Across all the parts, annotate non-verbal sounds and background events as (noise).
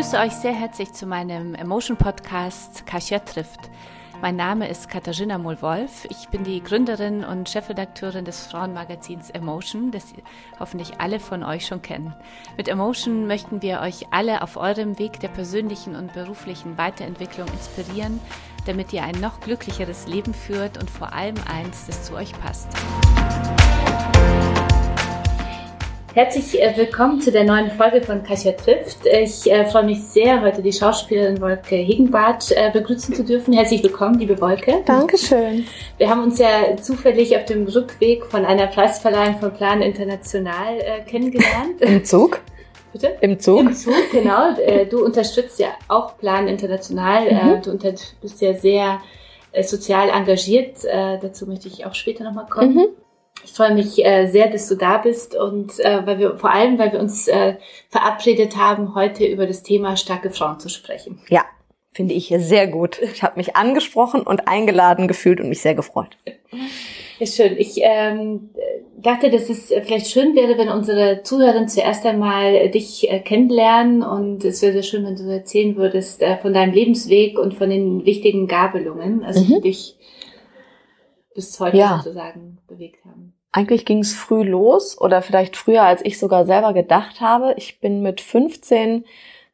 begrüße euch sehr herzlich zu meinem Emotion Podcast Kasia trifft. Mein Name ist Katharina Mohl-Wolf. Ich bin die Gründerin und Chefredakteurin des Frauenmagazins Emotion, das hoffentlich alle von euch schon kennen. Mit Emotion möchten wir euch alle auf eurem Weg der persönlichen und beruflichen Weiterentwicklung inspirieren, damit ihr ein noch glücklicheres Leben führt und vor allem eins, das zu euch passt. Herzlich äh, willkommen zu der neuen Folge von Kasia trifft. Ich äh, freue mich sehr, heute die Schauspielerin Wolke Hegenbart äh, begrüßen zu dürfen. Herzlich willkommen, liebe Wolke. Dankeschön. Wir haben uns ja zufällig auf dem Rückweg von einer Preisverleihung von Plan International äh, kennengelernt. Im Zug? Bitte? Im Zug? Im Zug, genau. Äh, du unterstützt ja auch Plan International. Äh, Mhm. Du unter bist ja sehr äh, sozial engagiert. Dazu möchte ich auch später nochmal kommen. Mhm. Ich freue mich äh, sehr, dass du da bist und äh, weil wir vor allem, weil wir uns äh, verabredet haben, heute über das Thema starke Frauen zu sprechen. Ja, finde ich sehr gut. Ich habe mich angesprochen und eingeladen gefühlt und mich sehr gefreut. Ist schön. Ich ähm, dachte, dass es vielleicht schön wäre, wenn unsere Zuhörer zuerst einmal dich äh, kennenlernen und es wäre sehr schön, wenn du erzählen würdest äh, von deinem Lebensweg und von den wichtigen Gabelungen, also die Mhm. dich bis heute Ja. sozusagen bewegt haben. Eigentlich ging es früh los oder vielleicht früher, als ich sogar selber gedacht habe. Ich bin mit 15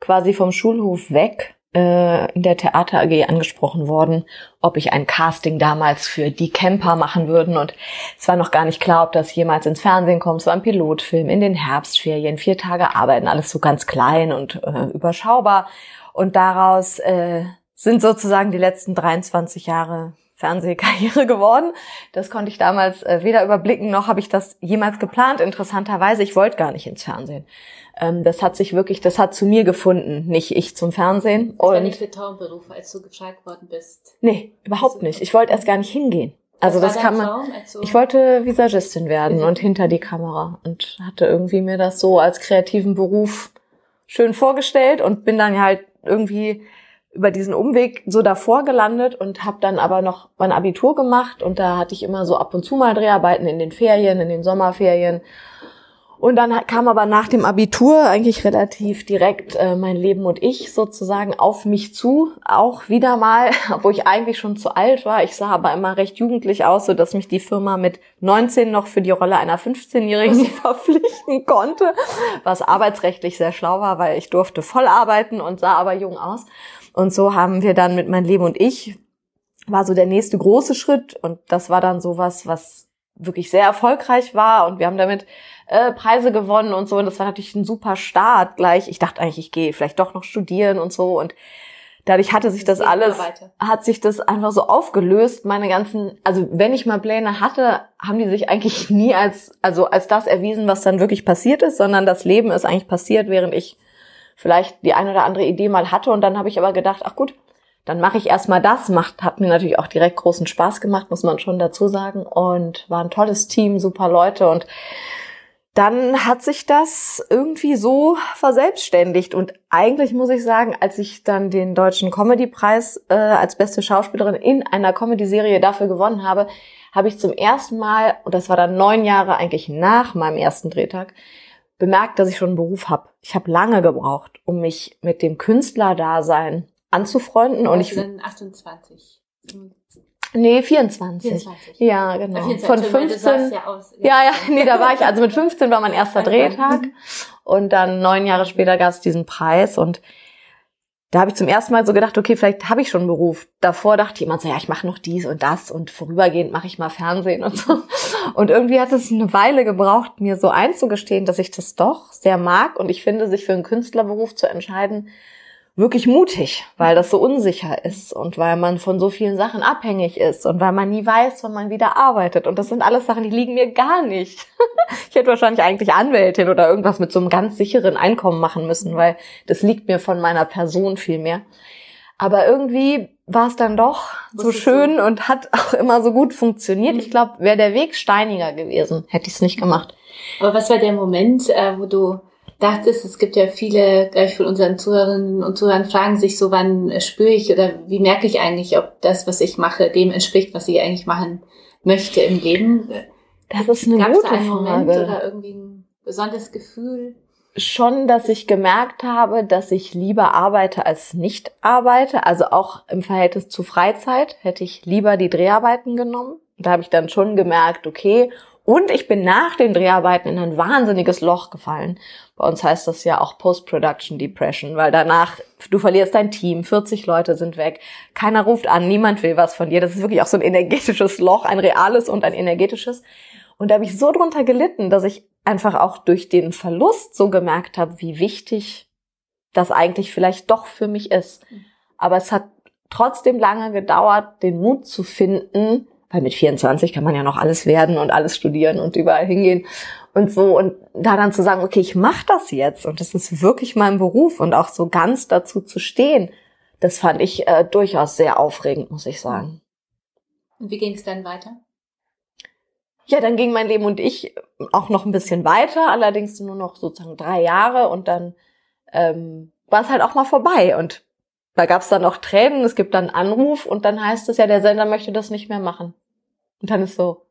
quasi vom Schulhof weg äh, in der Theater AG angesprochen worden, ob ich ein Casting damals für die Camper machen würden. Und es war noch gar nicht klar, ob das jemals ins Fernsehen kommt. Es war ein Pilotfilm in den Herbstferien, vier Tage arbeiten, alles so ganz klein und äh, überschaubar. Und daraus äh, sind sozusagen die letzten 23 Jahre Fernsehkarriere geworden. Das konnte ich damals äh, weder überblicken, noch habe ich das jemals geplant. Interessanterweise, ich wollte gar nicht ins Fernsehen. Ähm, das hat sich wirklich, das hat zu mir gefunden, nicht ich zum Fernsehen. Das war nicht der Traumberuf, als du gefragt worden bist. nee, überhaupt nicht. Ich wollte erst gar nicht hingehen. Also das war kann man. Traum, Ich wollte Visagistin werden und hinter die Kamera und hatte irgendwie mir das so als kreativen Beruf schön vorgestellt und bin dann halt irgendwie über diesen Umweg so davor gelandet und habe dann aber noch mein Abitur gemacht und da hatte ich immer so ab und zu mal Dreharbeiten in den Ferien, in den Sommerferien. Und dann kam aber nach dem Abitur eigentlich relativ direkt äh, mein Leben und ich sozusagen auf mich zu. Auch wieder mal, (laughs) obwohl ich eigentlich schon zu alt war. Ich sah aber immer recht jugendlich aus, so dass mich die Firma mit 19 noch für die Rolle einer 15-Jährigen (laughs) (laughs) verpflichten konnte. Was arbeitsrechtlich sehr schlau war, weil ich durfte voll arbeiten und sah aber jung aus. Und so haben wir dann mit mein Leben und ich war so der nächste große Schritt. Und das war dann sowas, was wirklich sehr erfolgreich war. Und wir haben damit äh, Preise gewonnen und so. Und das war natürlich ein super Start gleich. Ich dachte eigentlich, ich gehe vielleicht doch noch studieren und so. Und dadurch hatte sich das immer alles, hat sich das einfach so aufgelöst. Meine ganzen, also wenn ich mal Pläne hatte, haben die sich eigentlich nie als, also als das erwiesen, was dann wirklich passiert ist, sondern das Leben ist eigentlich passiert, während ich vielleicht die eine oder andere Idee mal hatte und dann habe ich aber gedacht, ach gut, dann mache ich erstmal das. Macht, hat mir natürlich auch direkt großen Spaß gemacht, muss man schon dazu sagen. Und war ein tolles Team, super Leute. Und dann hat sich das irgendwie so verselbstständigt. Und eigentlich muss ich sagen, als ich dann den Deutschen Comedy-Preis äh, als beste Schauspielerin in einer Comedy-Serie dafür gewonnen habe, habe ich zum ersten Mal, und das war dann neun Jahre eigentlich nach meinem ersten Drehtag, bemerkt, dass ich schon einen Beruf habe. Ich habe lange gebraucht, um mich mit dem Künstlerdasein anzufreunden. Und ich dann 28. Hm, Nee, 24. 24. Ja, genau. Ah, 24, Von ich meine, du sahst 15. ja aus. Ja, ja, nee, da war ich, also mit 15 war mein erster Drehtag und dann neun Jahre später gab es diesen Preis und da habe ich zum ersten Mal so gedacht, okay, vielleicht habe ich schon einen Beruf. Davor dachte jemand so, ja, ich mache noch dies und das und vorübergehend mache ich mal Fernsehen und so. Und irgendwie hat es eine Weile gebraucht, mir so einzugestehen, dass ich das doch sehr mag und ich finde, sich für einen Künstlerberuf zu entscheiden, wirklich mutig, weil das so unsicher ist und weil man von so vielen Sachen abhängig ist und weil man nie weiß, wann man wieder arbeitet. Und das sind alles Sachen, die liegen mir gar nicht. (laughs) Ich hätte wahrscheinlich eigentlich Anwältin oder irgendwas mit so einem ganz sicheren Einkommen machen müssen, weil das liegt mir von meiner Person viel mehr. Aber irgendwie war es dann doch so Wusstest schön und hat auch immer so gut funktioniert. Ich glaube, wäre der Weg steiniger gewesen, hätte ich es nicht gemacht. Aber was war der Moment, äh, wo du dachtest, es gibt ja viele, gleich von unseren Zuhörerinnen und Zuhörern fragen sich so, wann spüre ich oder wie merke ich eigentlich, ob das, was ich mache, dem entspricht, was ich eigentlich machen möchte im Leben? Das ist eine Gab es gute da einen Moment Frage. oder irgendwie ein besonderes Gefühl? schon, dass ich gemerkt habe, dass ich lieber arbeite als nicht arbeite. Also auch im Verhältnis zu Freizeit hätte ich lieber die Dreharbeiten genommen. Da habe ich dann schon gemerkt, okay. Und ich bin nach den Dreharbeiten in ein wahnsinniges Loch gefallen. Bei uns heißt das ja auch Post-Production Depression, weil danach, du verlierst dein Team, 40 Leute sind weg, keiner ruft an, niemand will was von dir. Das ist wirklich auch so ein energetisches Loch, ein reales und ein energetisches. Und da habe ich so drunter gelitten, dass ich einfach auch durch den Verlust so gemerkt habe, wie wichtig das eigentlich vielleicht doch für mich ist. Aber es hat trotzdem lange gedauert, den Mut zu finden, weil mit 24 kann man ja noch alles werden und alles studieren und überall hingehen und so und da dann zu sagen, okay, ich mache das jetzt und das ist wirklich mein Beruf und auch so ganz dazu zu stehen, das fand ich äh, durchaus sehr aufregend, muss ich sagen. Und wie ging es dann weiter? Ja, dann ging mein Leben und ich auch noch ein bisschen weiter, allerdings nur noch sozusagen drei Jahre und dann ähm, war es halt auch mal vorbei und da gab es dann auch Tränen, es gibt dann Anruf und dann heißt es ja, der Sender möchte das nicht mehr machen. Und dann ist so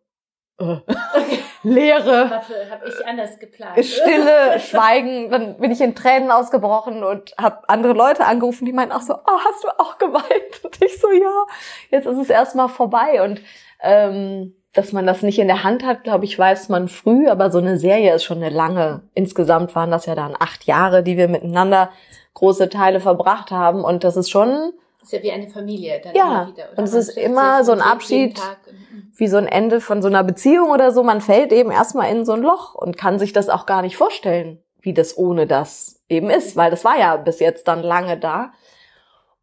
äh, (laughs) Leere. Dafür habe ich anders geplant. Stille, Schweigen. Dann bin ich in Tränen ausgebrochen und habe andere Leute angerufen, die meinten auch so, oh, hast du auch geweint? (laughs) Und ich so, ja, jetzt ist es erstmal vorbei. Und ähm, dass man das nicht in der Hand hat, glaube ich, weiß man früh, aber so eine Serie ist schon eine lange. Insgesamt waren das ja dann acht Jahre, die wir miteinander große Teile verbracht haben und das ist schon das ist ja wie eine Familie dann ja, immer wieder. Oder? Und es ist immer so ein Abschied, mhm. wie so ein Ende von so einer Beziehung oder so. Man fällt eben erstmal in so ein Loch und kann sich das auch gar nicht vorstellen, wie das ohne das eben ist, weil das war ja bis jetzt dann lange da.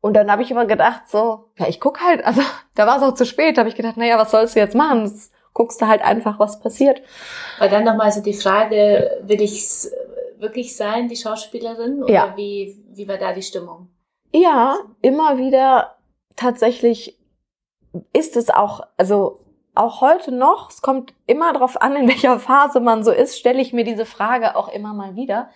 Und dann habe ich immer gedacht, so, ja, ich guck halt, also (laughs) da war es auch zu spät, habe ich gedacht, naja, was sollst du jetzt machen? Das guckst du halt einfach, was passiert. Weil dann nochmal so die Frage, will ich wirklich sein, die Schauspielerin? Oder ja. wie, wie war da die Stimmung? Ja, immer wieder tatsächlich ist es auch, also auch heute noch, es kommt immer darauf an, in welcher Phase man so ist, stelle ich mir diese Frage auch immer mal wieder.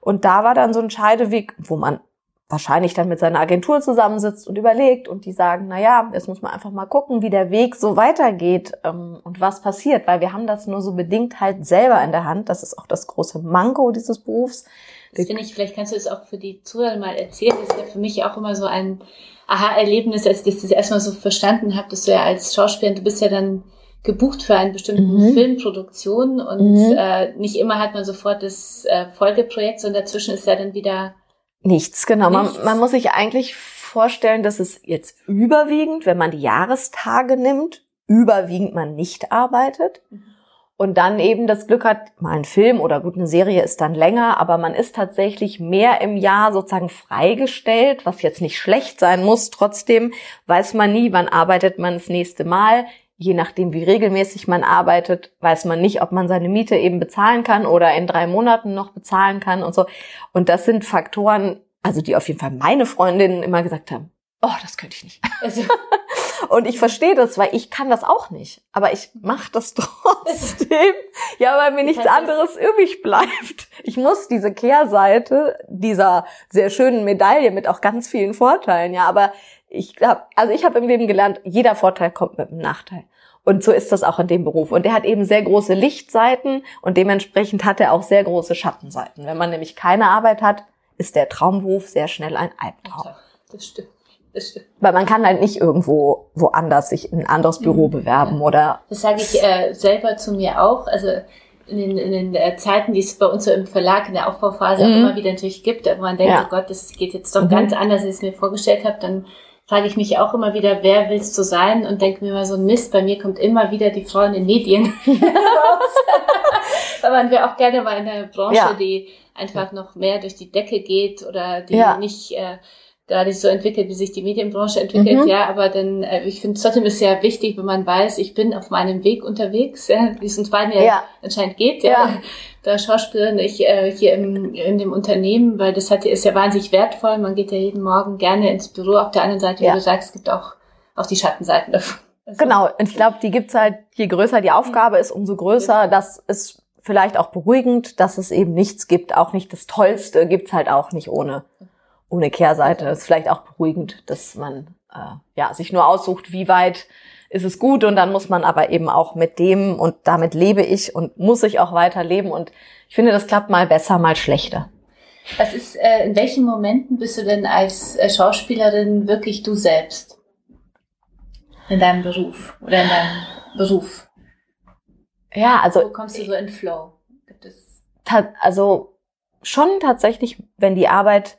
Und da war dann so ein Scheideweg, wo man wahrscheinlich dann mit seiner Agentur zusammensitzt und überlegt und die sagen, na ja, jetzt muss man einfach mal gucken, wie der Weg so weitergeht ähm, und was passiert, weil wir haben das nur so bedingt halt selber in der Hand. Das ist auch das große Manko dieses Berufs. Das finde ich, vielleicht kannst du es auch für die Zuhörer mal erzählen. Das ist ja für mich auch immer so ein Aha-Erlebnis, als ich das erstmal so verstanden habe, dass du ja als Schauspieler, du bist ja dann gebucht für einen bestimmten mhm. Filmproduktion und mhm. äh, nicht immer hat man sofort das äh, Folgeprojekt, sondern dazwischen ist ja dann wieder Nichts, genau. Nichts. Man, man muss sich eigentlich vorstellen, dass es jetzt überwiegend, wenn man die Jahrestage nimmt, überwiegend man nicht arbeitet. Mhm. Und dann eben das Glück hat, mal ein Film oder gut, eine Serie ist dann länger, aber man ist tatsächlich mehr im Jahr sozusagen freigestellt, was jetzt nicht schlecht sein muss. Trotzdem weiß man nie, wann arbeitet man das nächste Mal je nachdem, wie regelmäßig man arbeitet, weiß man nicht, ob man seine Miete eben bezahlen kann oder in drei Monaten noch bezahlen kann und so. Und das sind Faktoren, also die auf jeden Fall meine Freundinnen immer gesagt haben, oh, das könnte ich nicht. (laughs) Also. (laughs) und ich verstehe das, weil ich kann das auch nicht. Aber ich mache das trotzdem. (laughs) ja, weil mir nichts anderes übrig bleibt. Ich muss diese Kehrseite dieser sehr schönen Medaille mit auch ganz vielen Vorteilen, ja, aber ich glaube, also ich habe im Leben gelernt, jeder Vorteil kommt mit einem Nachteil. Und so ist das auch in dem Beruf. Und der hat eben sehr große Lichtseiten und dementsprechend hat er auch sehr große Schattenseiten. Wenn man nämlich keine Arbeit hat, ist der Traumberuf sehr schnell ein Albtraum. Das stimmt. Das stimmt. Weil man kann halt nicht irgendwo woanders sich in ein anderes Büro mhm. bewerben oder. Das sage ich äh, selber zu mir auch. Also in den, in den äh, Zeiten, die es bei uns so im Verlag in der Aufbauphase mhm. auch immer wieder natürlich gibt, wo man denkt, ja. oh Gott, das geht jetzt doch mhm. ganz anders, als ich es mir vorgestellt habe, dann frage ich mich auch immer wieder, wer willst du sein? Und denke mir immer so, Mist, bei mir kommt immer wieder die Frau in den Medien (laughs) raus. Man wäre auch gerne mal in der Branche, ja. die einfach noch mehr durch die Decke geht oder die ja. nicht äh, gerade so entwickelt, wie sich die Medienbranche entwickelt, mhm. ja, aber dann, äh, ich finde trotzdem ist sehr wichtig, wenn man weiß, ich bin auf meinem Weg unterwegs, ja, wie es uns beiden ja, ja. anscheinend geht, ja, ja. Da Schauspielerin, ich äh, hier im, in dem Unternehmen, weil das hat, ist ja wahnsinnig wertvoll, man geht ja jeden Morgen gerne ins Büro, auf der anderen Seite, wie du sagst, es gibt auch, auch die Schattenseiten davon. Also, genau, und ich glaube, die gibt's halt, je größer die Aufgabe ist, umso größer, das ist vielleicht auch beruhigend, dass es eben nichts gibt, auch nicht das Tollste gibt's halt auch nicht ohne ohne Kehrseite. Das ist vielleicht auch beruhigend, dass man äh, ja sich nur aussucht, wie weit ist es gut und dann muss man aber eben auch mit dem und damit lebe ich und muss ich auch weiter leben und ich finde, das klappt mal besser, mal schlechter. Was ist, äh, in welchen Momenten bist du denn als äh, Schauspielerin wirklich du selbst? In deinem Beruf oder in deinem Beruf? Ja, also. Wo kommst du so in Flow? Gibt es? Also schon tatsächlich, wenn die Arbeit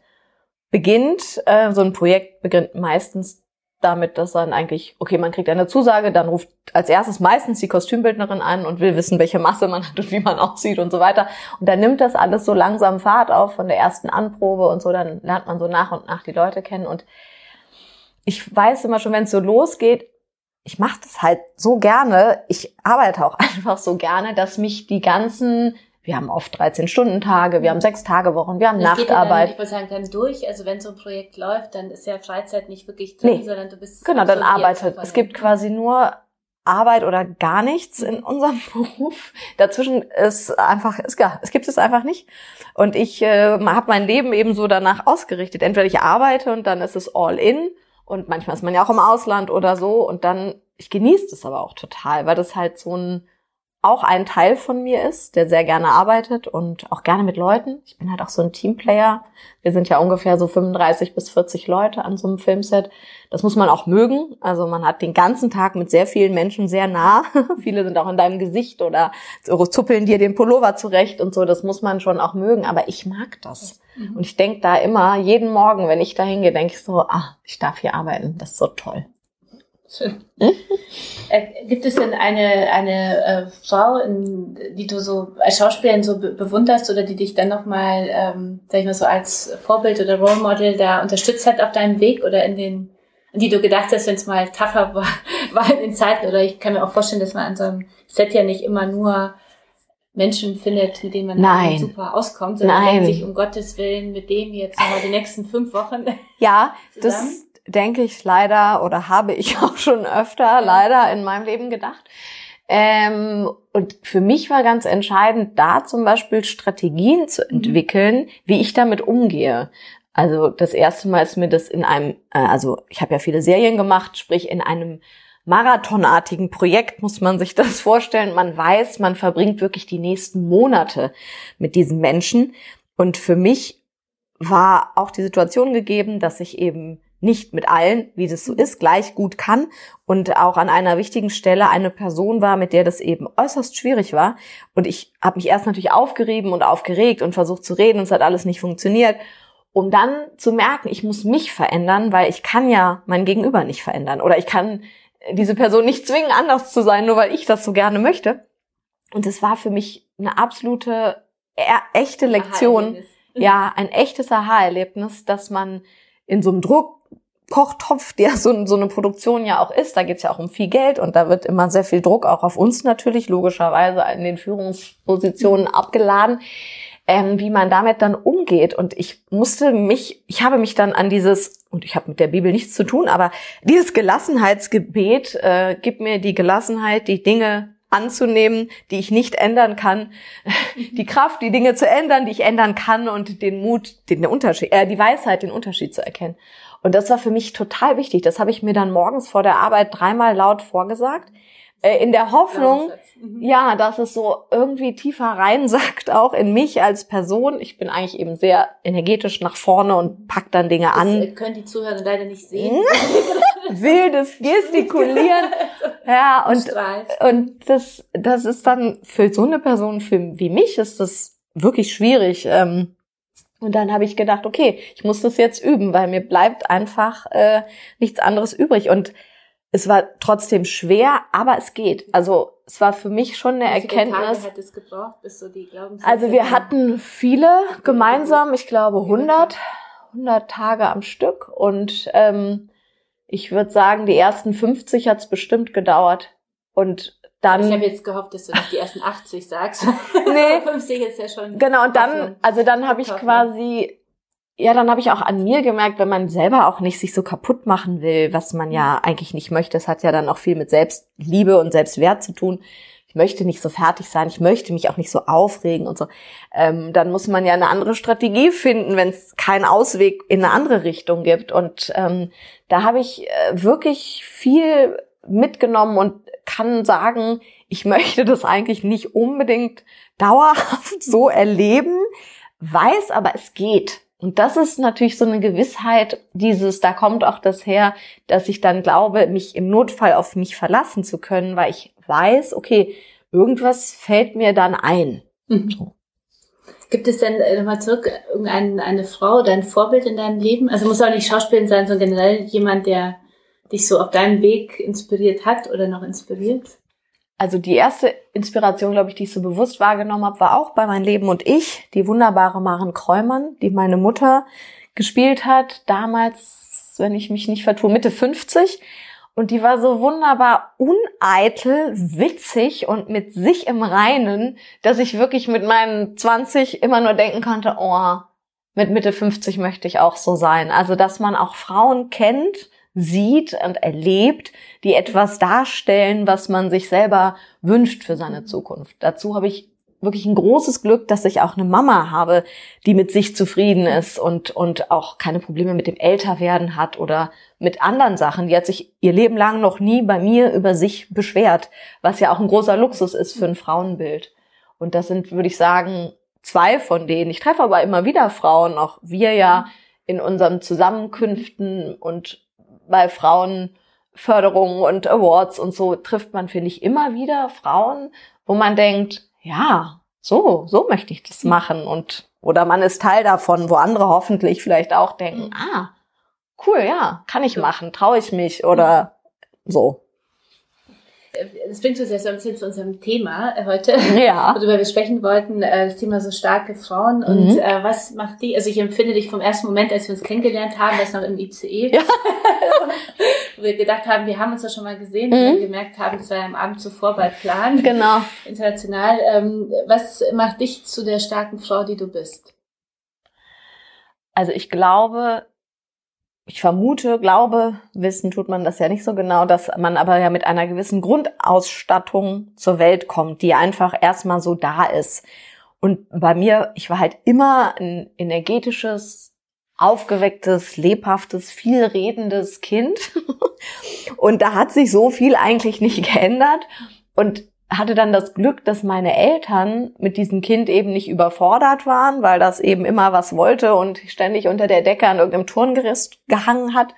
beginnt, äh, so ein Projekt beginnt meistens damit, dass dann eigentlich, okay, man kriegt eine Zusage, dann ruft als erstes meistens die Kostümbildnerin an und will wissen, welche Masse man hat und wie man (laughs) aussieht und so weiter. Und dann nimmt das alles so langsam Fahrt auf von der ersten Anprobe und so, dann lernt man so nach und nach die Leute kennen. Und ich weiß immer schon, wenn es so losgeht, ich mache das halt so gerne, ich arbeite auch (laughs) einfach so gerne, dass mich die ganzen wir haben oft 13-Stunden-Tage, wir haben sechs Tage Wochen, wir haben das Nachtarbeit. Geht dann, ich würde sagen, dann durch. Also wenn so ein Projekt läuft, dann ist ja Freizeit nicht wirklich drin, nee. sondern du bist genau, dann arbeitet. Es gibt quasi nur Arbeit oder gar nichts in unserem (laughs) Beruf. Dazwischen ist einfach, ist gar, es gibt es einfach nicht. Und ich äh, habe mein Leben eben so danach ausgerichtet. Entweder ich arbeite und dann ist es all in und manchmal ist man ja auch im Ausland oder so und dann, ich genieße es aber auch total, weil das halt so ein auch ein Teil von mir ist, der sehr gerne arbeitet und auch gerne mit Leuten. Ich bin halt auch so ein Teamplayer. Wir sind ja ungefähr so 35 bis 40 Leute an so einem Filmset. Das muss man auch mögen. Also man hat den ganzen Tag mit sehr vielen Menschen sehr nah. (laughs) Viele sind auch in deinem Gesicht oder zuppeln dir den Pullover zurecht und so. Das muss man schon auch mögen. Aber ich mag das. Mhm. Und ich denke da immer, jeden Morgen, wenn ich da hingehe, denke ich so, ah, ich darf hier arbeiten. Das ist so toll. Schön. Äh, gibt es denn eine, eine äh, Frau, in, die du so als Schauspielerin so be bewunderst oder die dich dann nochmal, ähm, sag ich mal so, als Vorbild oder Role Model da unterstützt hat auf deinem Weg oder in den, an die du gedacht hast, wenn es mal tougher (laughs) war, war in den Zeiten? Oder ich kann mir auch vorstellen, dass man an so einem Set ja nicht immer nur Menschen findet, mit denen man Nein. super auskommt, sondern Nein. sich um Gottes Willen mit dem jetzt nochmal die nächsten fünf Wochen. Ja, (laughs) zusammen. das denke ich leider oder habe ich (laughs) auch schon öfter leider in meinem Leben gedacht. Ähm, und für mich war ganz entscheidend, da zum Beispiel Strategien zu mhm. entwickeln, wie ich damit umgehe. Also das erste Mal ist mir das in einem, äh, also ich habe ja viele Serien gemacht, sprich in einem marathonartigen Projekt muss man sich das (laughs) vorstellen. Man weiß, man verbringt wirklich die nächsten Monate mit diesen Menschen. Und für mich war auch die Situation gegeben, dass ich eben nicht mit allen, wie das so ist, gleich gut kann und auch an einer wichtigen Stelle eine Person war, mit der das eben äußerst schwierig war. Und ich habe mich erst natürlich aufgerieben und aufgeregt und versucht zu reden und es hat alles nicht funktioniert, um dann zu merken, ich muss mich verändern, weil ich kann ja mein Gegenüber nicht verändern oder ich kann diese Person nicht zwingen, anders zu sein, nur weil ich das so gerne möchte. Und es war für mich eine absolute, echte Lektion. Ja, ein echtes Aha-Erlebnis, dass man in so einem Druck Kochtopf, der so, so eine Produktion ja auch ist. Da geht's ja auch um viel Geld und da wird immer sehr viel Druck auch auf uns natürlich, logischerweise in den Führungspositionen abgeladen, ähm, wie man damit dann umgeht. Und ich musste mich, ich habe mich dann an dieses, und ich habe mit der Bibel nichts zu tun, aber dieses Gelassenheitsgebet, äh, gib mir die Gelassenheit, die Dinge anzunehmen, die ich nicht ändern kann, (laughs) die Kraft, die Dinge zu ändern, die ich ändern kann und den Mut, den Unterschied, äh, die Weisheit, den Unterschied zu erkennen. Und das war für mich total wichtig. Das habe ich mir dann morgens vor der Arbeit dreimal laut vorgesagt. Äh, in der Hoffnung, mhm. ja, dass es so irgendwie tiefer reinsackt, (laughs) auch in mich als Person. Ich bin eigentlich eben sehr energetisch nach vorne und pack dann Dinge an. Das können die Zuhörer leider nicht sehen. (laughs) Wildes Gestikulieren. (laughs) Ja, und, und das, das ist dann für so eine Person für, wie mich ist das wirklich schwierig, ähm, und dann habe ich gedacht, okay, ich muss das jetzt üben, weil mir bleibt einfach äh, nichts anderes übrig. Und es war trotzdem schwer, aber es geht. Also es war für mich schon eine Wie Erkenntnis. Tage hat es gebraucht, bis so die also wir hatten viele gemeinsam, ich glaube 100, 100 Tage am Stück. Und ähm, ich würde sagen, die ersten 50 hat es bestimmt gedauert. Und dann. Ich habe jetzt gehofft, dass du nicht die ersten 80 sagst. (laughs) nee. 50 ist ja schon. Genau, und dann, also dann habe ich quasi, ja, dann habe ich auch an mir gemerkt, wenn man selber auch nicht sich so kaputt machen will, was man ja eigentlich nicht möchte, das hat ja dann auch viel mit Selbstliebe und Selbstwert zu tun. Ich möchte nicht so fertig sein, ich möchte mich auch nicht so aufregen und so. Ähm, dann muss man ja eine andere Strategie finden, wenn es keinen Ausweg in eine andere Richtung gibt. Und ähm, da habe ich äh, wirklich viel mitgenommen und kann sagen, ich möchte das eigentlich nicht unbedingt dauerhaft so erleben, weiß aber, es geht. Und das ist natürlich so eine Gewissheit, dieses, da kommt auch das her, dass ich dann glaube, mich im Notfall auf mich verlassen zu können, weil ich weiß, okay, irgendwas fällt mir dann ein. Mhm. Gibt es denn äh, nochmal zurück irgendeine eine Frau oder ein Vorbild in deinem Leben? Also muss auch nicht Schauspielerin sein, sondern generell jemand, der dich so auf deinem Weg inspiriert hat oder noch inspiriert? Also die erste Inspiration, glaube ich, die ich so bewusst wahrgenommen habe, war auch bei Mein Leben und ich, die wunderbare Maren Kräumann, die meine Mutter gespielt hat, damals, wenn ich mich nicht vertue, Mitte 50. Und die war so wunderbar uneitel, witzig und mit sich im Reinen, dass ich wirklich mit meinen 20 immer nur denken konnte, oh, mit Mitte 50 möchte ich auch so sein. Also, dass man auch Frauen kennt, sieht und erlebt, die etwas darstellen, was man sich selber wünscht für seine Zukunft. Dazu habe ich wirklich ein großes Glück, dass ich auch eine Mama habe, die mit sich zufrieden ist und, und auch keine Probleme mit dem Älterwerden hat oder mit anderen Sachen. Die hat sich ihr Leben lang noch nie bei mir über sich beschwert, was ja auch ein großer Luxus ist für ein Frauenbild. Und das sind, würde ich sagen, zwei von denen. Ich treffe aber immer wieder Frauen, auch wir ja in unseren Zusammenkünften und bei Frauenförderungen und Awards und so trifft man, finde ich, immer wieder Frauen, wo man denkt, ja, so, so möchte ich das machen. Und oder man ist Teil davon, wo andere hoffentlich vielleicht auch denken, ah, cool, ja, kann ich machen, traue ich mich oder so. Das bringt uns jetzt so ein bisschen zu unserem Thema heute, ja. (laughs) worüber wir sprechen wollten, äh, das Thema so starke Frauen und mhm. äh, was macht die, also ich empfinde dich vom ersten Moment, als wir uns kennengelernt haben, das noch im ICE, ja. wo (laughs) wir gedacht haben, wir haben uns ja schon mal gesehen mhm. und gemerkt haben, das war ja am Abend zuvor bei Plan, genau. international. Ähm, was macht dich zu der starken Frau, die du bist? Also ich glaube, ich vermute, glaube, wissen tut man das ja nicht so genau, dass man aber ja mit einer gewissen Grundausstattung zur Welt kommt, die einfach erstmal so da ist. Und bei mir, ich war halt immer ein energetisches, aufgewecktes, lebhaftes, vielredendes Kind. (laughs) Und da hat sich so viel eigentlich nicht (laughs) geändert. Und hatte dann das Glück, dass meine Eltern mit diesem Kind eben nicht überfordert waren, weil das eben immer was wollte und ständig unter der Decke an irgendeinem Turngerüst gehangen hat,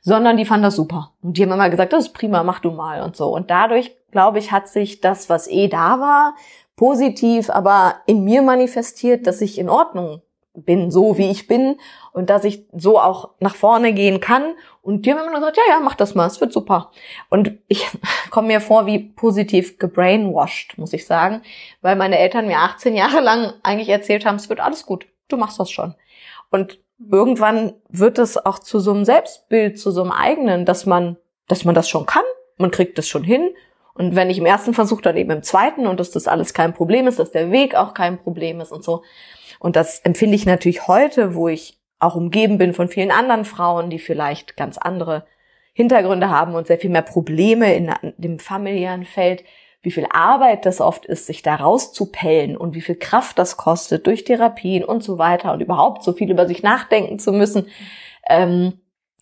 sondern die fanden das super. Und die haben immer gesagt, das ist prima, mach du mal und so. Und dadurch, glaube ich, hat sich das, was eh da war, positiv, aber in mir manifestiert, dass ich in Ordnung bin, so wie ich bin und dass ich so auch nach vorne gehen kann. Und die haben immer gesagt, ja, ja, mach das mal, es wird super. Und ich (laughs) komme mir vor wie positiv gebrainwashed, muss ich sagen, weil meine Eltern mir 18 Jahre lang eigentlich erzählt haben, es wird alles gut, du machst das schon. Und irgendwann wird es auch zu so einem Selbstbild, zu so einem eigenen, dass man, dass man das schon kann, man kriegt das schon hin. Und wenn ich im ersten Versuch, dann eben im zweiten und dass das alles kein Problem ist, dass der Weg auch kein Problem ist und so. Und das empfinde ich natürlich heute, wo ich auch umgeben bin von vielen anderen Frauen, die vielleicht ganz andere Hintergründe haben und sehr viel mehr Probleme in dem familiären Feld, wie viel Arbeit das oft ist, sich da rauszupellen und wie viel Kraft das kostet durch Therapien und so weiter und überhaupt so viel über sich nachdenken zu müssen. Ähm,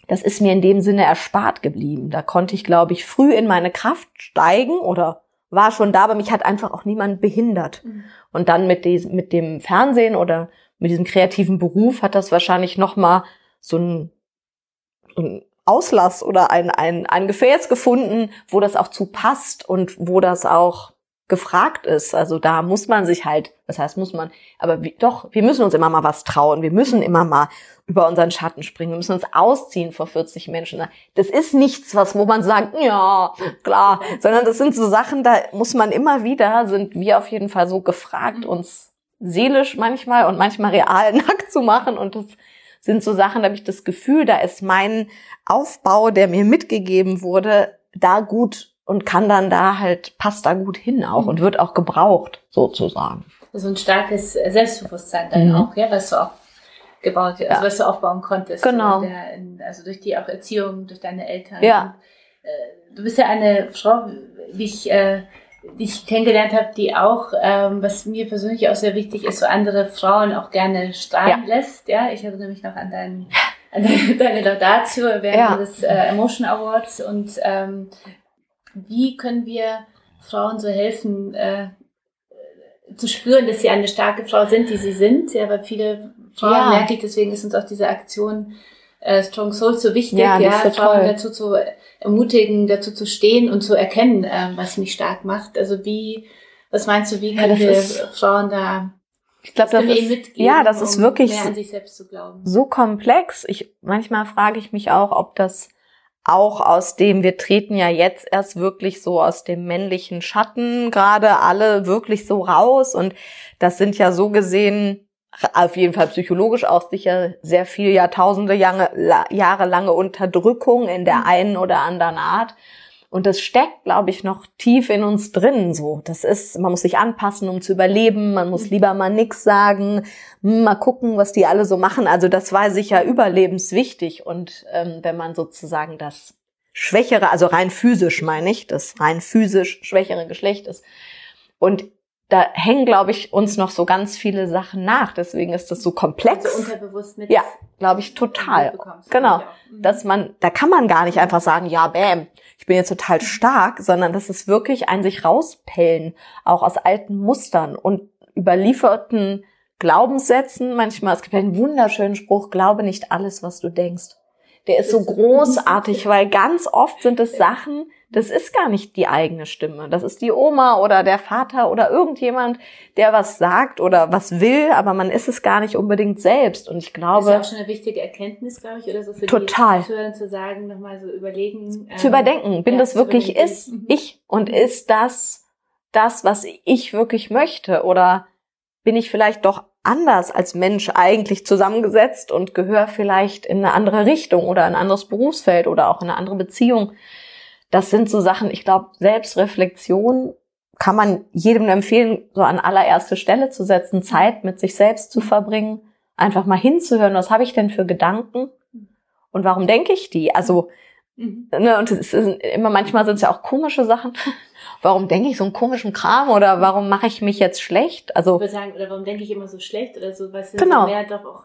das ist mir in dem Sinne erspart geblieben. Da konnte ich, glaube ich, früh in meine Kraft steigen oder war schon da, aber mich hat einfach auch niemand behindert. Mhm. Und dann mit, diesem, mit dem Fernsehen oder mit diesem kreativen Beruf hat das wahrscheinlich nochmal so ein, ein Auslass oder ein, ein, ein Gefäß gefunden, wo das auch zu passt und wo das auch gefragt ist. Also da muss man sich halt, das heißt muss man, aber wie, doch, wir müssen uns immer mal was trauen. Wir müssen immer mal über unseren Schatten springen. Wir müssen uns ausziehen vor 40 Menschen. Das ist nichts, was, wo man sagt, ja, klar, sondern das sind so Sachen, da muss man immer wieder, sind wir auf jeden Fall so gefragt, uns seelisch manchmal und manchmal real (laughs) nackt zu machen. Und das sind so Sachen, da habe ich das Gefühl, da ist mein Aufbau, der mir mitgegeben wurde, da gut und kann dann da halt, passt da gut hin auch mhm. und wird auch gebraucht, sozusagen. So ein starkes Selbstbewusstsein dann mhm. auch, ja, was du auch gebaut, also ja. was du aufbauen konntest. Genau. Der, also durch die auch Erziehung, durch deine Eltern. Ja. Und, äh, du bist ja eine Frau, wie ich äh, die ich kennengelernt habe, die auch, ähm, was mir persönlich auch sehr wichtig ist, so andere Frauen auch gerne strahlen ja. lässt. Ja, ich erinnere mich noch an deinen an (laughs) deine Laudatio während ja. des äh, Emotion Awards und ähm, wie können wir Frauen so helfen, äh, zu spüren, dass sie eine starke Frau sind, die sie sind. Ja, weil viele Frauen ja. merke ich, deswegen ist uns auch diese Aktion äh, Strong Soul so wichtig, ja, ja Frauen toll. dazu zu ermutigen, dazu zu stehen und zu erkennen, äh, was mich stark macht. Also wie, was meinst du, wie können ja, wir Frauen da ich glaube, das, das ist, ja, das ist wirklich so komplex. Ich, manchmal frage ich mich auch, ob das auch aus dem, wir treten ja jetzt erst wirklich so aus dem männlichen Schatten gerade alle wirklich so raus und das sind ja so gesehen auf jeden Fall psychologisch auch sicher sehr viel Jahrtausende Jahre lange Unterdrückung in der mhm. einen oder anderen Art. Und das steckt, glaube ich, noch tief in uns drin. So, das ist, man muss sich anpassen, um zu überleben. Man muss lieber mal nix sagen, hm, mal gucken, was die alle so machen. Also das war sicher überlebenswichtig. Und ähm, wenn man sozusagen das schwächere, also rein physisch meine ich, das rein physisch schwächere Geschlecht ist. Und da hängen, glaube ich, uns noch so ganz viele Sachen nach. Deswegen ist das so komplex. Also unterbewusst mit. Ja, glaube ich, total. Genau. Mhm. Dass man, da kann man gar nicht einfach sagen, ja, bäm, ich bin jetzt total stark, sondern das ist wirklich ein sich rauspellen, auch aus alten Mustern und überlieferten Glaubenssätzen. Manchmal, es gibt einen wunderschönen Spruch, glaube nicht alles, was du denkst. Der ist so großartig, (laughs) weil ganz oft sind es Sachen, das ist gar nicht die eigene Stimme. Das ist die Oma oder der Vater oder irgendjemand, der was sagt oder was will, aber man ist es gar nicht unbedingt selbst. Und ich glaube. Das ist auch schon eine wichtige Erkenntnis, glaube ich, oder so für total. die Zuhörer zu sagen, nochmal so überlegen. Ähm, zu überdenken, bin ja, das wirklich ist mhm. ich und ist das das, was ich wirklich möchte oder bin ich vielleicht doch anders als Mensch eigentlich zusammengesetzt und gehöre vielleicht in eine andere Richtung oder ein anderes Berufsfeld oder auch in eine andere Beziehung das sind so Sachen, ich glaube, Selbstreflexion kann man jedem empfehlen, so an allererste Stelle zu setzen, Zeit mit sich selbst zu verbringen, einfach mal hinzuhören, was habe ich denn für Gedanken und warum denke ich die? Also, mhm. ne, und es ist immer manchmal sind es ja auch komische Sachen. Warum denke ich so einen komischen Kram oder warum mache ich mich jetzt schlecht? Also, ich würde sagen, oder warum denke ich immer so schlecht oder so, was genau. so mehr doch auch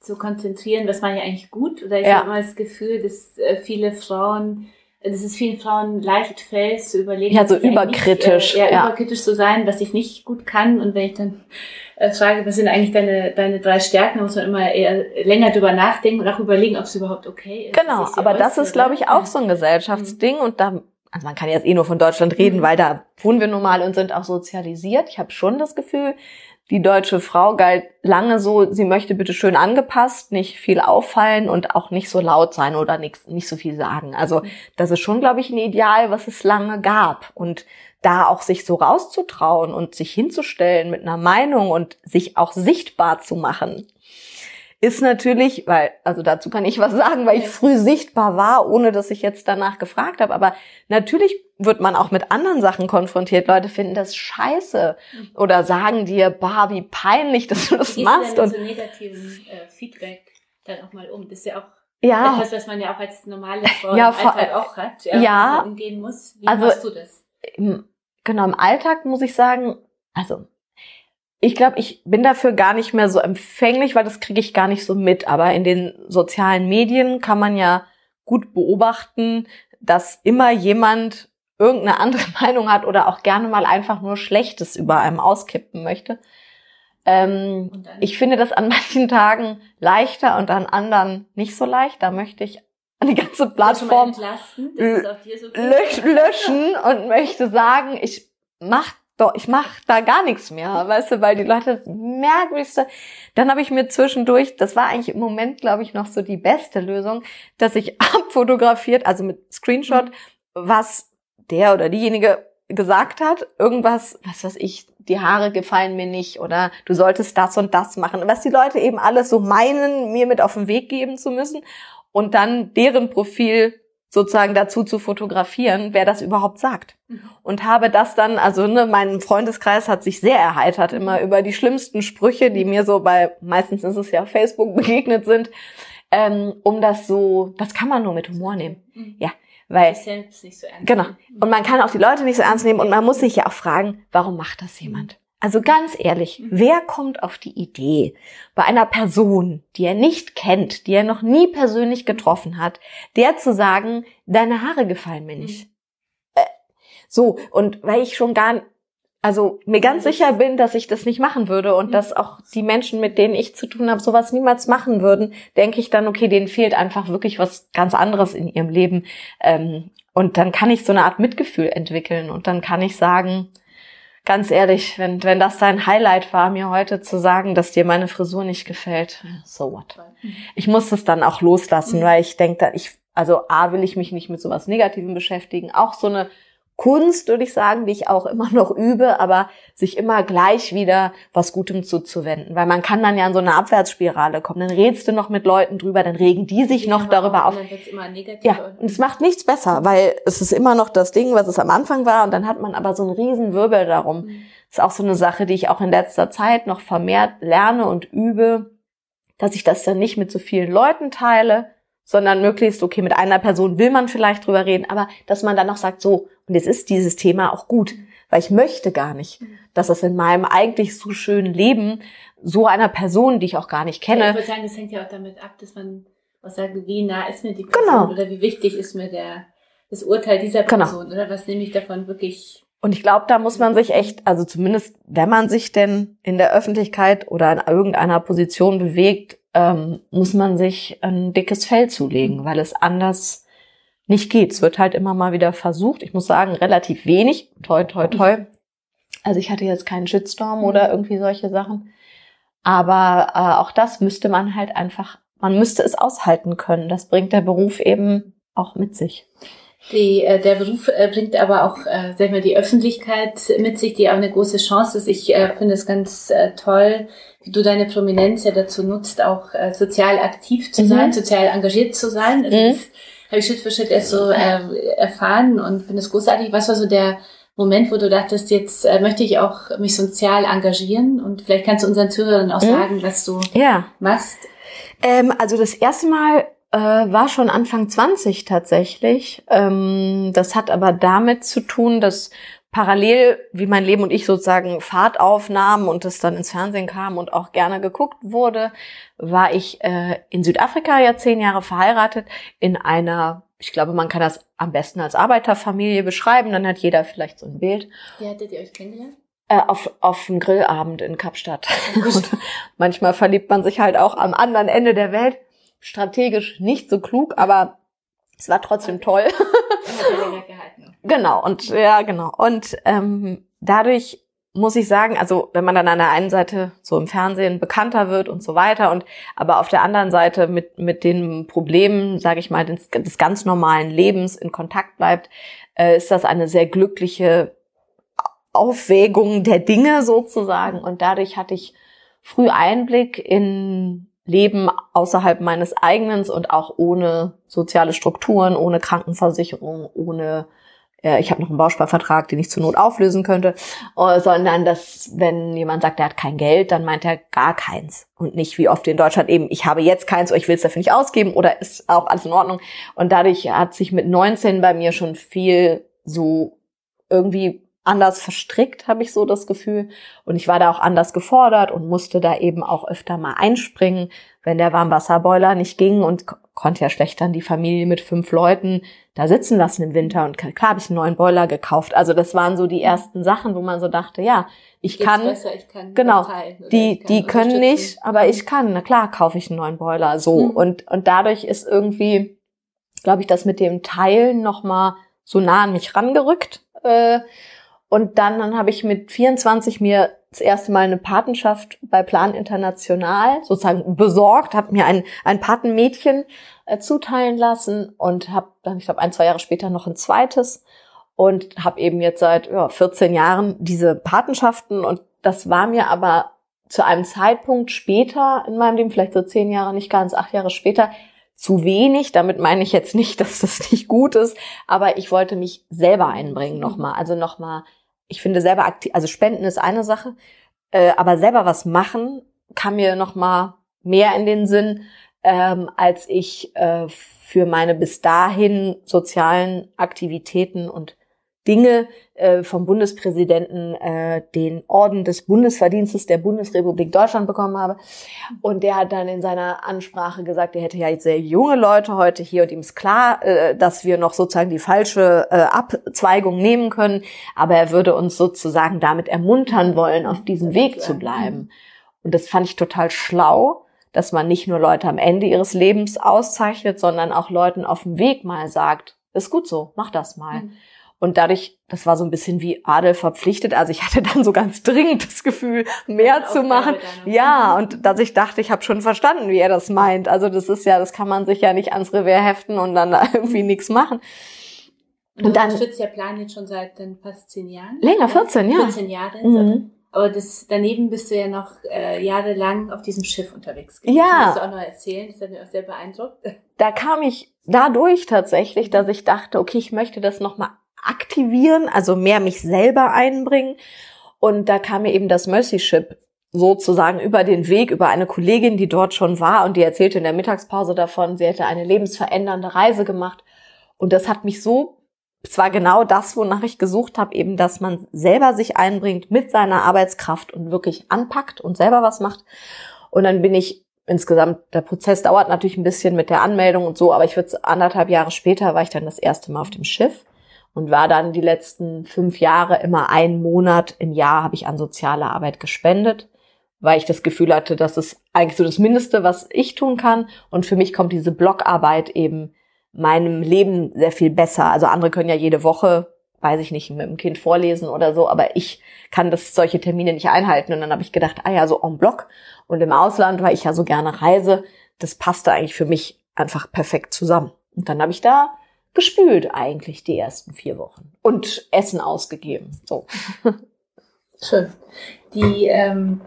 zu konzentrieren, was man ja eigentlich gut. Oder ich ja. habe immer das Gefühl, dass äh, viele Frauen dass es vielen Frauen leicht fällt, zu überlegen. Ja, so überkritisch. Nicht, äh, ja, ja, überkritisch zu sein, was ich nicht gut kann. Und wenn ich dann äh, frage, was sind eigentlich deine, deine drei Stärken, muss man immer eher länger drüber nachdenken und auch überlegen, ob es überhaupt okay ist. Genau, aber das ist, glaube ich, auch so ein Gesellschaftsding. Mhm. Und da, also man kann jetzt eh nur von Deutschland reden, mhm. weil da wohnen wir normal und sind auch sozialisiert. Ich habe schon das Gefühl, die deutsche Frau galt lange so, sie möchte bitte schön angepasst, nicht viel auffallen und auch nicht so laut sein oder nicht, nicht so viel sagen. Also das ist schon, glaube ich, ein Ideal, was es lange gab. Und da auch sich so rauszutrauen und sich hinzustellen mit einer Meinung und sich auch sichtbar zu machen, ist natürlich, weil, also dazu kann ich was sagen, weil ich früh sichtbar war, ohne dass ich jetzt danach gefragt habe. Aber natürlich wird man auch mit anderen Sachen konfrontiert. Leute finden das scheiße oder sagen dir, bah, wie peinlich, dass du das machst. Und so negativen äh, Feedback dann auch mal um. Das ist ja auch ja. etwas, was man ja auch als normale Frau ja, im Alltag auch hat, ja, ja umgehen muss. Wie also, machst du das? Im, genau, im Alltag muss ich sagen, also ich glaube, ich bin dafür gar nicht mehr so empfänglich, weil das kriege ich gar nicht so mit. Aber in den sozialen Medien kann man ja gut beobachten, dass immer jemand irgendeine andere (laughs) Meinung hat oder auch gerne mal einfach nur Schlechtes über einem auskippen möchte. Ähm, ich finde das an (laughs) manchen Tagen leichter und an anderen nicht so leicht. Da möchte ich die ganze Plattform so löschen, löschen und möchte sagen, ich mach doch, ich mach da gar nichts mehr, weißt du, weil die Leute das merkwürdigste. Dann habe ich mir zwischendurch, das war eigentlich im Moment, glaube ich, noch so die beste Lösung, dass ich (laughs) abfotografiert, also mit Screenshot, mhm. was der oder diejenige gesagt hat, irgendwas, was weiß ich, die Haare gefallen mir nicht oder du solltest das und das machen. Was die Leute eben alles so meinen, mir mit auf den Weg geben zu müssen und dann deren Profil sozusagen dazu zu fotografieren, wer das überhaupt sagt. Mhm. Und habe das dann, also ne, mein Freundeskreis hat sich sehr erheitert immer über die schlimmsten Sprüche, die mir so bei, meistens ist es ja Facebook (laughs) begegnet sind, ähm, um das so, das kann man nur mit Humor nehmen. Mhm. Ja, weil nicht so ernst genau. Und man kann auch die Leute nicht so ernst nehmen und man muss sich ja auch fragen, warum macht das jemand? Also ganz ehrlich, mhm. wer kommt auf die Idee, bei einer Person, die er nicht kennt, die er noch nie persönlich getroffen hat, der zu sagen, deine Haare gefallen mir nicht? Mhm. Äh, So, und weil ich schon gar, also mir ganz sicher bin, dass ich das nicht machen würde und dass auch die Menschen, mit denen ich zu tun habe, sowas niemals machen würden, denke ich dann, okay, denen fehlt einfach wirklich was ganz anderes in ihrem Leben. Ähm, und dann kann ich so eine Art Mitgefühl entwickeln und dann kann ich sagen, ganz ehrlich, wenn, wenn das dein Highlight war, mir heute zu sagen, dass dir meine Frisur nicht gefällt, so what. Ich muss es dann auch loslassen, weil ich denke, ich, also A, will ich mich nicht mit sowas Negativem beschäftigen. Auch so eine Kunst, würde ich sagen, die ich auch immer (laughs) noch übe, aber sich immer gleich wieder was Gutem zuzuwenden. Weil man kann dann ja in so eine Abwärtsspirale kommen. Dann redst du noch mit Leuten drüber, dann regen die sich ja, noch darüber auf. ja, und es macht nichts besser, weil es ist immer noch das Ding, was es am Anfang war und dann hat man aber so einen riesen Wirbel darum. Mhm. Das ist auch so eine Sache, die ich auch in letzter Zeit noch vermehrt lerne und übe, dass ich das dann nicht mit so vielen Leuten teile, sondern möglichst, okay, mit einer Person will man vielleicht drüber reden, aber dass man dann noch sagt, so, und jetzt ist dieses Thema auch gut, weil ich möchte gar nicht, dass es in meinem eigentlich so schönen Leben so einer Person, die ich auch gar nicht kenne. Ja, ich würde sagen, das hängt ja auch damit ab, dass man was sagt, wie nah ist mir die Person genau. oder wie wichtig ist mir der, das Urteil dieser genau. Person genau. oder was nehme ich davon wirklich und ich glaube, da muss man sich echt, also zumindest wenn man sich denn in der Öffentlichkeit oder in irgendeiner Position bewegt, ähm, muss man sich ein dickes Fell zulegen, mhm. weil es anders nicht geht. Es wird halt immer mal wieder versucht. Ich muss sagen, relativ wenig. Toi, toi, toi. Also ich hatte jetzt keinen Shitstorm oder mhm. irgendwie solche Sachen. Aber äh, auch das müsste man halt einfach, man müsste es aushalten können. Das bringt der Beruf eben auch mit sich. Die, äh, der Beruf äh, bringt aber auch, äh, sag ich mal, die Öffentlichkeit mit sich, die auch eine große Chance ist. Ich äh, finde es ganz äh, toll, wie du deine Prominenz ja dazu nutzt, auch äh, sozial aktiv zu sein, mhm. sozial engagiert zu sein. Also mhm. Das habe ich Schritt für Schritt erst so äh, erfahren und finde es großartig. Was war so der Moment, wo du dachtest, jetzt äh, möchte ich auch mich sozial engagieren und vielleicht kannst du unseren Zuhörern auch mhm. sagen, was du ja. machst? Ähm, also das erste Mal äh, war schon Anfang 20 tatsächlich. Ähm, das hat aber damit zu tun, dass parallel, wie mein Leben und ich sozusagen Fahrt aufnahmen und es dann ins Fernsehen kam und auch gerne geguckt wurde, war ich äh, in Südafrika ja zehn Jahre verheiratet in einer, ich glaube, man kann das am besten als Arbeiterfamilie beschreiben, dann hat jeder vielleicht so ein Bild. Wie hattet ihr euch kennengelernt? Äh, auf, auf einen Grillabend in Kapstadt. (laughs) und manchmal verliebt man sich halt auch am anderen Ende der Welt strategisch nicht so klug, aber es war trotzdem toll. Genau, und ja, genau. Und ähm, dadurch muss ich sagen, also wenn man dann an der einen Seite so im Fernsehen bekannter wird und so weiter und aber auf der anderen Seite mit mit den Problemen, sage ich mal, des, des, ganz normalen Lebens in Kontakt bleibt, äh, ist das eine sehr glückliche Aufwägung der Dinge sozusagen und dadurch hatte ich früh Einblick in Leben außerhalb meines eigenen und auch ohne soziale Strukturen, ohne Krankenversicherung, ohne äh, ich habe noch einen Bausparvertrag, den ich zur Not auflösen könnte, äh, sondern dass, wenn jemand sagt, er hat kein Geld, dann meint er gar keins. Und nicht wie oft in Deutschland eben, ich habe jetzt keins, oder ich will es dafür nicht ausgeben oder ist auch alles in Ordnung. Und dadurch hat sich mit 19 bei mir schon viel so irgendwie anders verstrickt, habe ich so das Gefühl. Und ich war da auch anders gefordert und musste da eben auch öfter mal einspringen, wenn der Warmwasserboiler nicht ging und konnte ja schlecht dann die Familie mit fünf Leuten da sitzen lassen im Winter. Und klar habe ich einen neuen Boiler gekauft. Also das waren so die ersten Sachen, wo man so dachte, ja, ich kann, besser, ich kann genau, die, die können nicht, aber ich kann. Na klar, kaufe ich einen neuen Boiler. So. Mhm. Und, und dadurch ist irgendwie, glaube ich, das mit dem Teilen nochmal so nah an mich rangerückt. Äh, und dann, dann habe ich mit 24 mir das erste Mal eine Patenschaft bei Plan International sozusagen besorgt, habe mir ein, ein Patenmädchen äh, zuteilen lassen und habe dann, ich glaube, ein, zwei Jahre später noch ein zweites und habe eben jetzt seit ja, 14 Jahren diese Patenschaften und das war mir aber zu einem Zeitpunkt später in meinem Leben, vielleicht so zehn Jahre, nicht ganz, acht Jahre später, zu wenig. Damit meine ich jetzt nicht, (laughs) dass das nicht gut ist, aber ich wollte mich selber einbringen nochmal. Also nochmal ich finde selber aktiv, also Spenden ist eine Sache, äh, aber selber was machen kam mir noch mal mehr in den Sinn, ähm, als ich äh, für meine bis dahin sozialen Aktivitäten und Dinge äh, vom Bundespräsidenten äh, den Orden des Bundesverdienstes der Bundesrepublik Deutschland bekommen habe. Und der hat dann in seiner Ansprache gesagt, er hätte ja jetzt sehr junge Leute heute hier und ihm ist klar, äh, dass wir noch sozusagen die falsche äh, Abzweigung nehmen können, aber er würde uns sozusagen damit ermuntern wollen, auf diesem Weg zu bleiben. Und das fand ich total schlau, dass man nicht nur Leute am Ende ihres Lebens auszeichnet, sondern auch Leuten auf dem Weg mal sagt, ist gut so, mach das mal. Mhm. Und dadurch, das war so ein bisschen wie Adel verpflichtet. Also ich hatte dann so ganz dringend das Gefühl, mehr zu machen. Ja, und dass ich dachte, ich habe schon verstanden, wie er das meint. Also das ist ja, das kann man sich ja nicht ans Revers heften und dann da (laughs) irgendwie nichts machen. Und, und dann unterstützt ja Plan jetzt schon seit dann fast zehn Jahren. Länger, 14, ja. 14 Jahre. Mhm. Aber das, daneben bist du ja noch äh, jahrelang auf diesem Schiff unterwegs gewesen. Ja. Das musst du auch noch erzählen. Das hat mich auch sehr beeindruckt. Da kam ich dadurch tatsächlich, dass ich dachte, okay, ich möchte das nochmal aktivieren, also mehr mich selber einbringen. Und da kam mir eben das Mercy-Ship sozusagen über den Weg, über eine Kollegin, die dort schon war und die erzählte in der Mittagspause davon, sie hätte eine lebensverändernde Reise gemacht. Und das hat mich so, es war genau das, wonach ich gesucht habe, eben, dass man selber sich einbringt mit seiner Arbeitskraft und wirklich anpackt und selber was macht. Und dann bin ich insgesamt, der Prozess dauert natürlich ein bisschen mit der Anmeldung und so, aber ich würde anderthalb Jahre später war ich dann das erste Mal auf dem Schiff und war dann die letzten fünf Jahre immer einen Monat im Jahr habe ich an soziale Arbeit gespendet, weil ich das Gefühl hatte, das ist eigentlich so das Mindeste, was ich tun kann. Und für mich kommt diese Blogarbeit eben meinem Leben sehr viel besser. Also andere können ja jede Woche, weiß ich nicht, mit dem Kind vorlesen oder so, aber ich kann das solche Termine nicht einhalten. Und dann habe ich gedacht, ah ja, so en bloc. Und im Ausland, weil ich ja so gerne reise, das passte eigentlich für mich einfach perfekt zusammen. Und dann habe ich da gespült eigentlich die ersten vier Wochen und Essen ausgegeben. So. (laughs) Schön. Die ähm,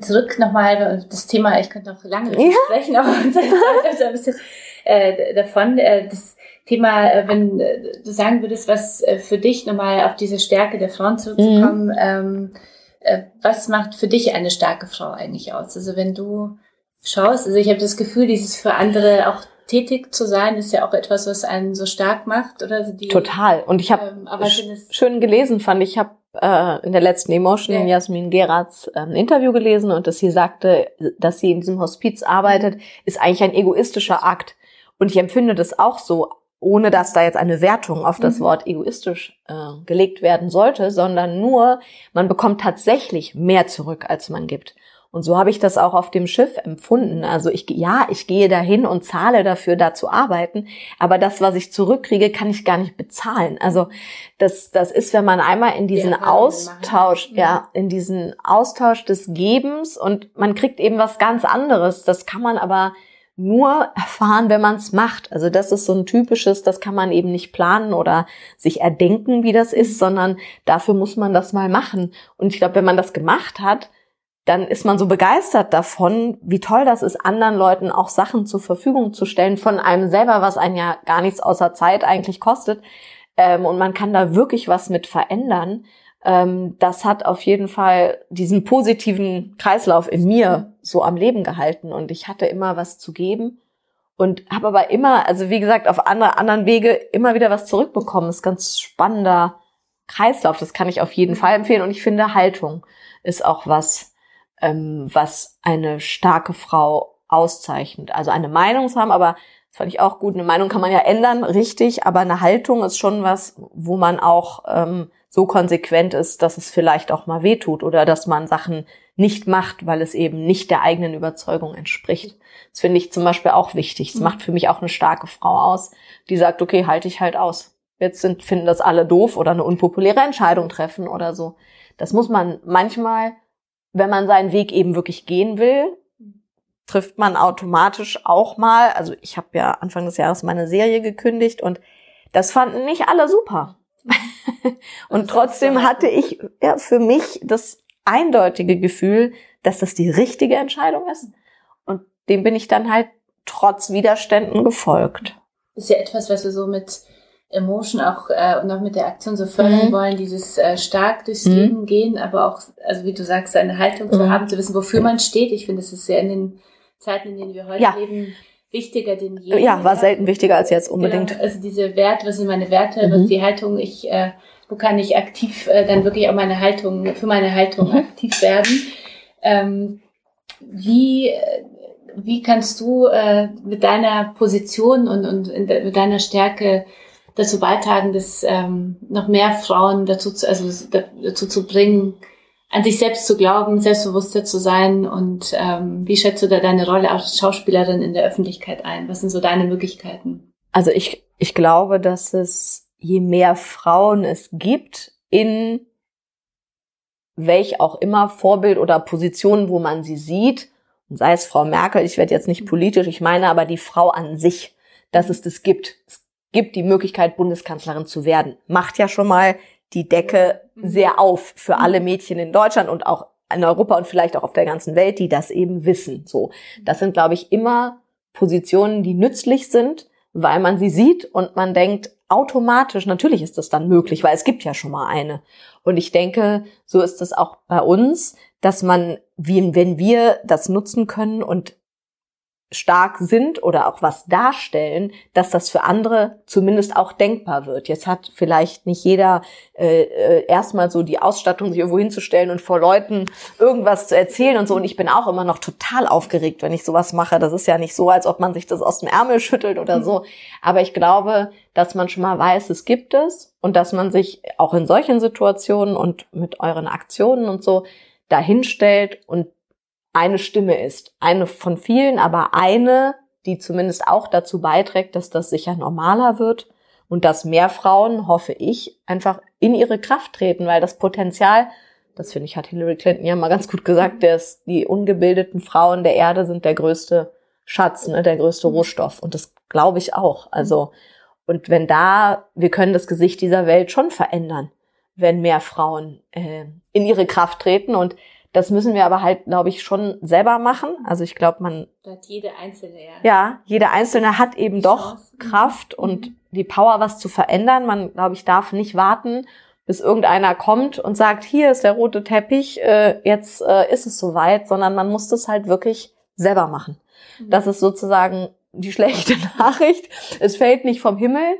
zurück nochmal das Thema, ich könnte noch lange ja. sprechen, aber (laughs) unsere Zeit ist ein bisschen äh, davon. Äh, das Thema, äh, wenn äh, du sagen würdest, was für dich nochmal auf diese Stärke der Frauen zurückzukommen, mhm. ähm, äh, was macht für dich eine starke Frau eigentlich aus? Also wenn du schaust, also ich habe das Gefühl, dieses für andere auch tätig zu sein, ist ja auch etwas, was einen so stark macht, oder? Also die, Total. Und ich habe ähm, schön gelesen, fand ich. Ich habe äh, in der letzten Emotion ja. Jasmin Gerards äh, Interview gelesen und dass sie sagte, dass sie in diesem Hospiz arbeitet, ist eigentlich ein egoistischer Akt. Und ich empfinde das auch so, ohne dass da jetzt eine Wertung auf das mhm. Wort egoistisch äh, gelegt werden sollte, sondern nur, man bekommt tatsächlich mehr zurück, als man gibt. Und so habe ich das auch auf dem Schiff empfunden. Also ich, ja, ich gehe dahin und zahle dafür, da zu arbeiten. Aber das, was ich zurückkriege, kann ich gar nicht bezahlen. Also das, das ist, wenn man einmal in diesen ja, Austausch, ja. ja, in diesen Austausch des Gebens und man kriegt eben was ganz anderes. Das kann man aber nur erfahren, wenn man es macht. Also das ist so ein typisches, das kann man eben nicht planen oder sich erdenken, wie das ist, sondern dafür muss man das mal machen. Und ich glaube, wenn man das gemacht hat, dann ist man so begeistert davon, wie toll das ist, anderen Leuten auch Sachen zur Verfügung zu stellen von einem selber, was einen ja gar nichts außer Zeit eigentlich kostet. Ähm, und man kann da wirklich was mit verändern. Ähm, das hat auf jeden Fall diesen positiven Kreislauf in mir so am Leben gehalten. Und ich hatte immer was zu geben und habe aber immer, also wie gesagt, auf andere, anderen Wege immer wieder was zurückbekommen. Das ist ganz spannender Kreislauf. Das kann ich auf jeden Fall empfehlen. Und ich finde, Haltung ist auch was, ähm, was eine starke Frau auszeichnet. Also eine Meinung zu haben, aber das fand ich auch gut. Eine Meinung kann man ja ändern, richtig, aber eine Haltung ist schon was, wo man auch ähm, so konsequent ist, dass es vielleicht auch mal wehtut oder dass man Sachen nicht macht, weil es eben nicht der eigenen Überzeugung entspricht. Das finde ich zum Beispiel auch wichtig. Es mhm. macht für mich auch eine starke Frau aus, die sagt, okay, halte ich halt aus. Jetzt sind, finden das alle doof oder eine unpopuläre Entscheidung treffen oder so. Das muss man manchmal wenn man seinen Weg eben wirklich gehen will, trifft man automatisch auch mal, also ich habe ja Anfang des Jahres meine Serie gekündigt und das fanden nicht alle super. (laughs) und trotzdem hatte ich ja, für mich das eindeutige Gefühl, dass das die richtige Entscheidung ist. Und dem bin ich dann halt trotz Widerständen gefolgt. Das ist ja etwas, was wir so mit Emotion auch äh, und auch mit der Aktion so fördern mhm. wollen, dieses äh, stark durchs mhm. Leben gehen, aber auch, also wie du sagst, eine Haltung mhm. zu haben, zu wissen, wofür man steht. Ich finde, es ist ja in den Zeiten, in denen wir heute ja. leben, wichtiger denn je. Ja, war selten wichtiger als jetzt unbedingt. Genau, also diese Werte, was sind meine Werte, mhm. was ist die Haltung, ich, äh, wo kann ich aktiv äh, dann wirklich auch meine Haltung, für meine Haltung mhm. aktiv werden. Ähm, wie, wie kannst du äh, mit deiner Position und, und de, mit deiner Stärke dazu beitragen, dass ähm, noch mehr Frauen dazu, zu, also dazu zu bringen, an sich selbst zu glauben, selbstbewusster zu sein und ähm, wie schätzt du da deine Rolle als Schauspielerin in der Öffentlichkeit ein? Was sind so deine Möglichkeiten? Also ich, ich glaube, dass es je mehr Frauen es gibt in welch auch immer Vorbild oder Position, wo man sie sieht, sei es Frau Merkel, ich werde jetzt nicht politisch, ich meine aber die Frau an sich, dass es das gibt. Es gibt die Möglichkeit, Bundeskanzlerin zu werden. Macht ja schon mal die Decke mhm. sehr auf für mhm. alle Mädchen in Deutschland und auch in Europa und vielleicht auch auf der ganzen Welt, die das eben wissen. So, das sind, glaube ich, immer Positionen, die nützlich sind, weil man sie sieht und man denkt automatisch, natürlich ist das dann möglich, weil es gibt ja schon mal eine. Und ich denke, so ist es auch bei uns, dass man, wenn wir das nutzen können und stark sind oder auch was darstellen, dass das für andere zumindest auch denkbar wird. Jetzt hat vielleicht nicht jeder äh, äh, erstmal so die Ausstattung, sich irgendwo hinzustellen und vor Leuten irgendwas zu erzählen und so. Und ich bin auch immer noch total aufgeregt, wenn ich sowas mache. Das ist ja nicht so, als ob man sich das aus dem Ärmel schüttelt oder so. Aber ich glaube, dass man schon mal weiß, es gibt es und dass man sich auch in solchen Situationen und mit euren Aktionen und so dahinstellt und eine Stimme ist. Eine von vielen, aber eine, die zumindest auch dazu beiträgt, dass das sicher normaler wird und dass mehr Frauen, hoffe ich, einfach in ihre Kraft treten, weil das Potenzial, das finde ich, hat Hillary Clinton ja mal ganz gut gesagt, dass die ungebildeten Frauen der Erde sind der größte Schatz, ne, der größte Rohstoff. Und das glaube ich auch. Also, und wenn da, wir können das Gesicht dieser Welt schon verändern, wenn mehr Frauen äh, in ihre Kraft treten. Und das müssen wir aber halt, glaube ich, schon selber machen. Also ich glaube, man. Hat jede Einzelne, ja. Ja, jede Einzelne hat eben doch Chance. Kraft mhm. und die Power, was zu verändern. Man, glaube ich, darf nicht warten, bis irgendeiner kommt und sagt, hier ist der rote Teppich, äh, jetzt äh, ist es soweit, sondern man muss das halt wirklich selber machen. Mhm. Das ist sozusagen die schlechte (laughs) Nachricht. Es fällt nicht vom Himmel,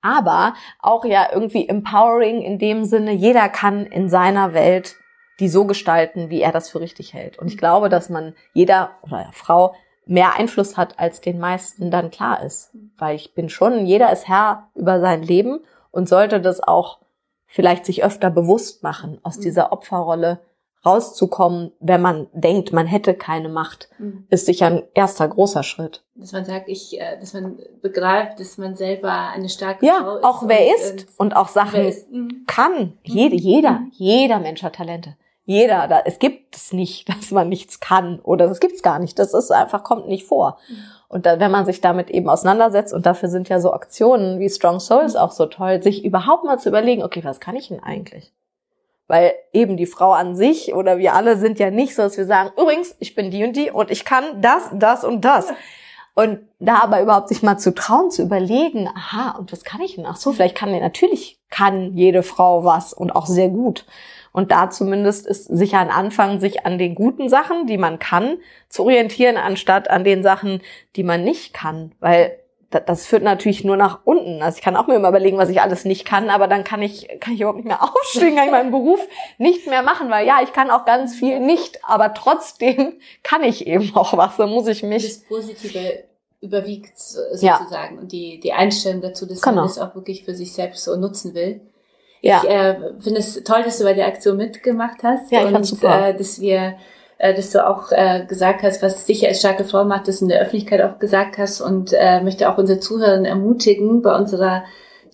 aber auch ja irgendwie empowering in dem Sinne, jeder kann in seiner Welt die so gestalten, wie er das für richtig hält. Und ich glaube, dass man jeder oder Frau mehr Einfluss hat, als den meisten dann klar ist. Weil ich bin schon, jeder ist Herr über sein Leben und sollte das auch vielleicht sich öfter bewusst machen, aus mhm. dieser Opferrolle rauszukommen, wenn man denkt, man hätte keine Macht, mhm. ist sicher ein erster großer Schritt. Dass man sagt, ich, äh, dass man begreift, dass man selber eine starke ja, Frau ist. Ja, auch wer ist und, und auch Sachen mhm. kann. Jede, jeder, jeder Mensch hat Talente jeder, da, es gibt es nicht, (laughs) dass man nichts kann oder das gibt's gar nicht. Das ist einfach, kommt nicht vor. Mhm. Und da, wenn man sich damit eben auseinandersetzt, und dafür sind ja so Aktionen wie Strong Souls mhm. auch so toll, sich überhaupt mal zu überlegen, okay, was kann ich denn eigentlich? Weil eben die Frau an sich oder wir alle sind ja nicht so, dass wir sagen, übrigens, ich bin die und die und ich kann das, das und das. Und da aber überhaupt sich mal zu trauen, zu überlegen, aha, und was kann ich denn? Ach so, vielleicht kann, natürlich kann jede Frau was und auch sehr gut. Und da zumindest ist sicher ein Anfang, sich an den guten Sachen, die man kann, zu orientieren, anstatt an den Sachen, die man nicht kann. Weil das führt natürlich nur nach unten. Also ich kann auch mir immer überlegen, was ich alles nicht kann, aber dann kann ich, kann ich überhaupt nicht mehr (laughs) aufstehen, kann ich meinen Beruf nicht mehr machen, weil ja, ich kann auch ganz viel nicht, aber trotzdem (laughs) kann ich eben auch was. Da muss ich mich. Das Positive überwiegt sozusagen ja. und die, die Einstellung dazu, dass genau. man das auch wirklich für sich selbst so nutzen will. Ja. Ich äh, finde es toll, dass du bei der Aktion mitgemacht hast. Ja, ich und super. Äh, dass wir äh, dass du auch äh, gesagt hast, was sicher als starke Frau macht, das in der Öffentlichkeit auch gesagt hast und äh, möchte auch unsere Zuhörer ermutigen, bei unserer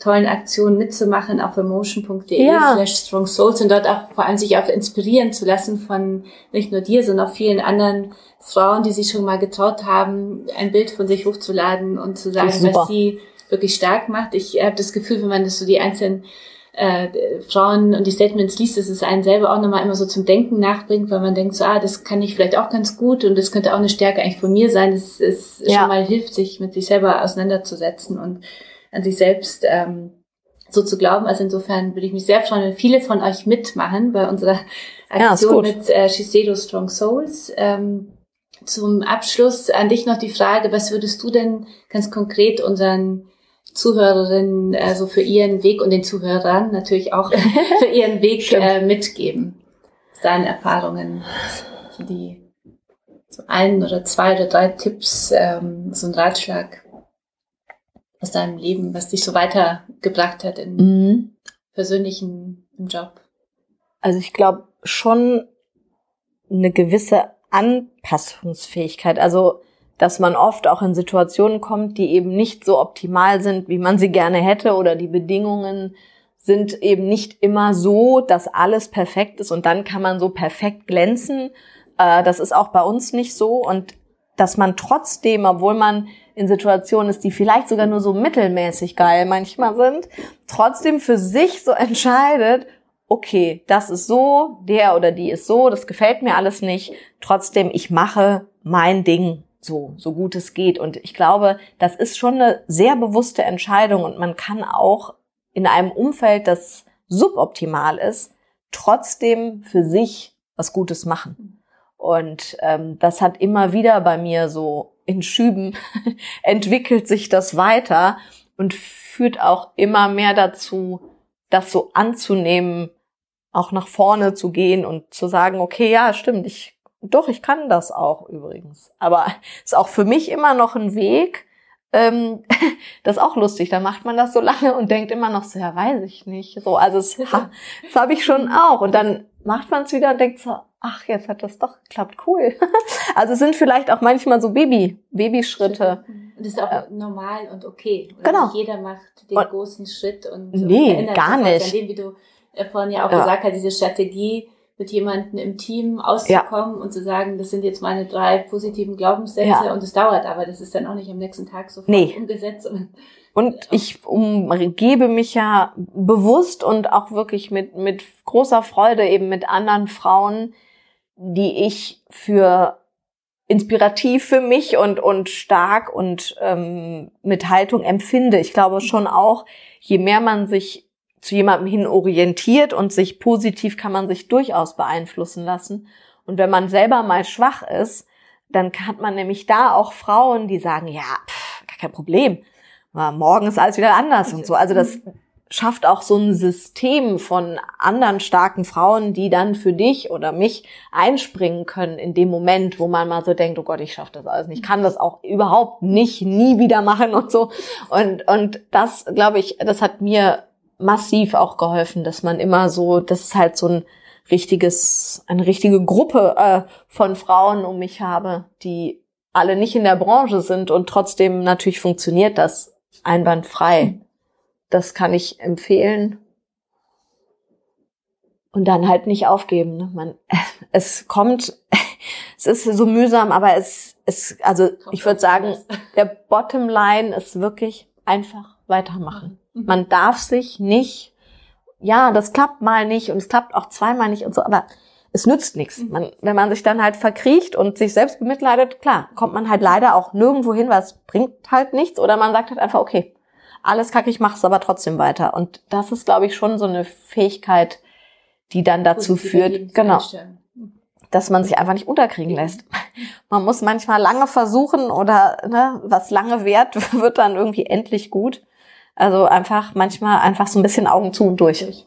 tollen Aktion mitzumachen auf emotion.de ja. slash strong souls und dort auch vor allem sich auch inspirieren zu lassen von nicht nur dir, sondern auch vielen anderen Frauen, die sich schon mal getraut haben, ein Bild von sich hochzuladen und zu sagen, was sie wirklich stark macht. Ich habe das Gefühl, wenn man das so die einzelnen äh, Frauen und die Statements liest, dass es einen selber auch nochmal immer so zum Denken nachbringt, weil man denkt so, ah, das kann ich vielleicht auch ganz gut und das könnte auch eine Stärke eigentlich von mir sein. Es ist ja. schon mal hilft, sich mit sich selber auseinanderzusetzen und an sich selbst ähm, so zu glauben. Also insofern würde ich mich sehr freuen, wenn viele von euch mitmachen bei unserer Aktion ja, mit äh, Shiseido Strong Souls. Ähm, zum Abschluss an dich noch die Frage, was würdest du denn ganz konkret unseren Zuhörerinnen also für ihren Weg und den Zuhörern natürlich auch (laughs) für ihren Weg äh, mitgeben? Deine Erfahrungen, die so ein oder zwei oder drei Tipps, ähm, so ein Ratschlag aus deinem Leben, was dich so weitergebracht hat in mhm. persönlichen im Job? Also ich glaube schon eine gewisse Anpassungsfähigkeit. Also dass man oft auch in Situationen kommt, die eben nicht so optimal sind, wie man sie gerne hätte oder die Bedingungen sind eben nicht immer so, dass alles perfekt ist und dann kann man so perfekt glänzen. Äh, das ist auch bei uns nicht so. Und dass man trotzdem, obwohl man in Situationen ist, die vielleicht sogar nur so mittelmäßig geil manchmal sind, trotzdem für sich so entscheidet, okay, das ist so, der oder die ist so, das gefällt mir alles nicht, trotzdem ich mache mein Ding so, so gut es geht. Und ich glaube, das ist schon eine sehr bewusste Entscheidung und man kann auch in einem Umfeld, das suboptimal ist, trotzdem für sich was Gutes machen. Und ähm, das hat immer wieder bei mir so in Schüben (laughs) entwickelt sich das weiter und führt auch immer mehr dazu, das so anzunehmen, auch nach vorne zu gehen und zu sagen, okay, ja, stimmt, ich doch, ich kann das auch übrigens. Aber (laughs) ist auch für mich immer noch ein Weg. Ähm, (laughs) das ist auch lustig. Da macht man das so lange und denkt immer noch so, ja, weiß ich nicht. So, also (laughs) das, das habe ich schon auch. Und dann macht man es wieder und denkt so, ach, jetzt hat das doch geklappt, cool. Also es sind vielleicht auch manchmal so Baby, Babyschritte. Und das ist auch äh, normal und okay. Oder genau. Nicht jeder macht den und, großen Schritt und nee, gar nicht. An dem, wie du äh, vorhin ja auch ja. gesagt hast, diese Strategie, mit jemandem im Team auszukommen ja. und zu sagen, das sind jetzt meine drei positiven Glaubenssätze ja. und es dauert aber, das ist dann auch nicht am nächsten Tag sofort nee. umgesetzt. Und ich umgebe mich ja bewusst und auch wirklich mit, mit großer Freude eben mit anderen Frauen, die ich für inspirativ für mich und, und stark und ähm, mit Haltung empfinde. Ich glaube schon auch, je mehr man sich zu jemandem hin orientiert und sich positiv kann man sich durchaus beeinflussen lassen. Und wenn man selber mal schwach ist, dann hat man nämlich da auch Frauen, die sagen, ja, pff, gar kein Problem. Morgen ist alles wieder anders und so. Also das schafft auch so ein System von anderen starken Frauen, die dann für dich oder mich einspringen können in dem Moment, wo man mal so denkt, oh Gott, ich schaffe das alles nicht, ich kann das auch überhaupt nicht, nie wieder machen und so. Und, und das, glaube ich, das hat mir massiv auch geholfen, dass man immer so, das ist halt so ein richtiges, eine richtige Gruppe äh, von Frauen um mich habe, die alle nicht in der Branche sind und trotzdem natürlich funktioniert das einwandfrei. Das kann ich empfehlen. Und dann halt nicht aufgeben. Ne? Man, (laughs) es kommt, (laughs) es ist so mühsam, aber es, es, also ich würde sagen, der Bottomline ist wirklich einfach weitermachen. Mhm. Man darf sich nicht, ja, das klappt mal nicht und es klappt auch zweimal nicht und so, aber es nützt nichts. Mhm. Man, wenn man sich dann halt verkriecht und sich selbst bemitleidet, klar, kommt man halt leider auch nirgendwo hin, weil es bringt halt nichts. Oder man sagt halt einfach, okay, alles kacke, ich mach's aber trotzdem weiter. Und das ist, glaube ich, schon so eine Fähigkeit, die dann dazu führt, genau, dass man sich einfach nicht unterkriegen lässt. Man muss manchmal lange versuchen oder ne, was lange währt, (laughs) wird dann irgendwie endlich gut. Also einfach manchmal einfach so ein bisschen Augen zu und durch.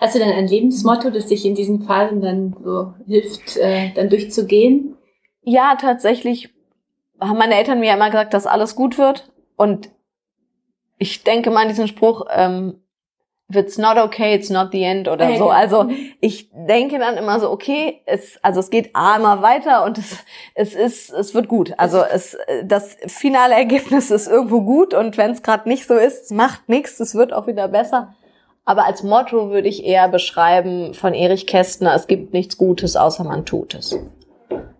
Hast du denn ein Lebensmotto, das dich in diesen Phasen dann so hilft, äh, dann durchzugehen? Ja, tatsächlich haben meine Eltern mir ja immer gesagt, dass alles gut wird. Und ich denke mal an diesen Spruch, ähm, if it's not okay, it's not the end oder so. (laughs) Also ich denke dann immer so, okay, es, also es geht A immer weiter und es, es ist, es wird gut. Also es, das finale Ergebnis ist irgendwo gut und wenn es gerade nicht so ist, macht nichts, es wird auch wieder besser. Aber als Motto würde ich eher beschreiben von Erich Kästner, es gibt nichts Gutes, außer man tut es.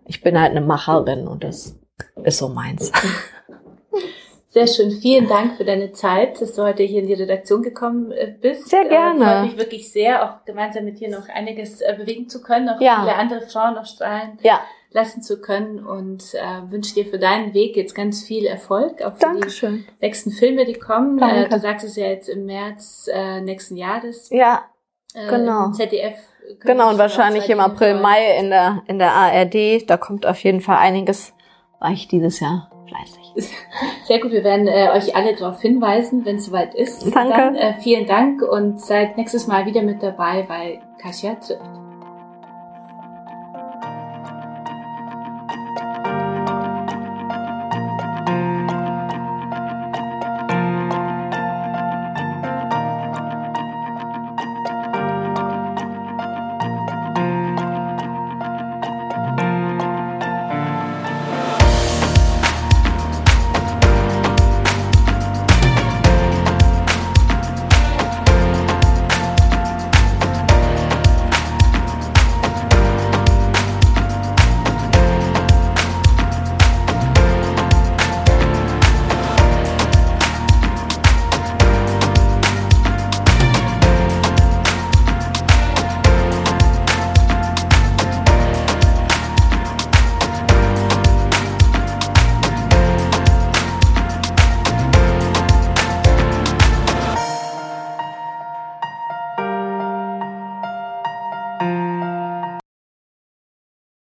Ich bin halt eine Macherin und das ist so meins. (laughs) Sehr schön. Vielen Dank für deine Zeit, dass du heute hier in die Redaktion gekommen äh, bist. Sehr gerne. Äh, freut mich wirklich sehr, auch gemeinsam mit dir noch einiges äh, bewegen zu können, auch ja. viele andere Frauen noch strahlen ja. lassen zu können und äh, wünsche dir für deinen Weg jetzt ganz viel Erfolg, auch für Dankeschön. die nächsten Filme, die kommen. Danke. Äh, du sagst es ja jetzt im März äh, nächsten Jahres. Ja, äh, genau. ZDF Genau, und wahrscheinlich im April, Mai in der, in der ARD. Da kommt auf jeden Fall einiges. War ich dieses Jahr fleißig. (laughs) Sehr gut, wir werden äh, euch alle darauf hinweisen, wenn es soweit ist. Danke. Dann, äh, vielen Dank und seid nächstes Mal wieder mit dabei bei Kasia trifft.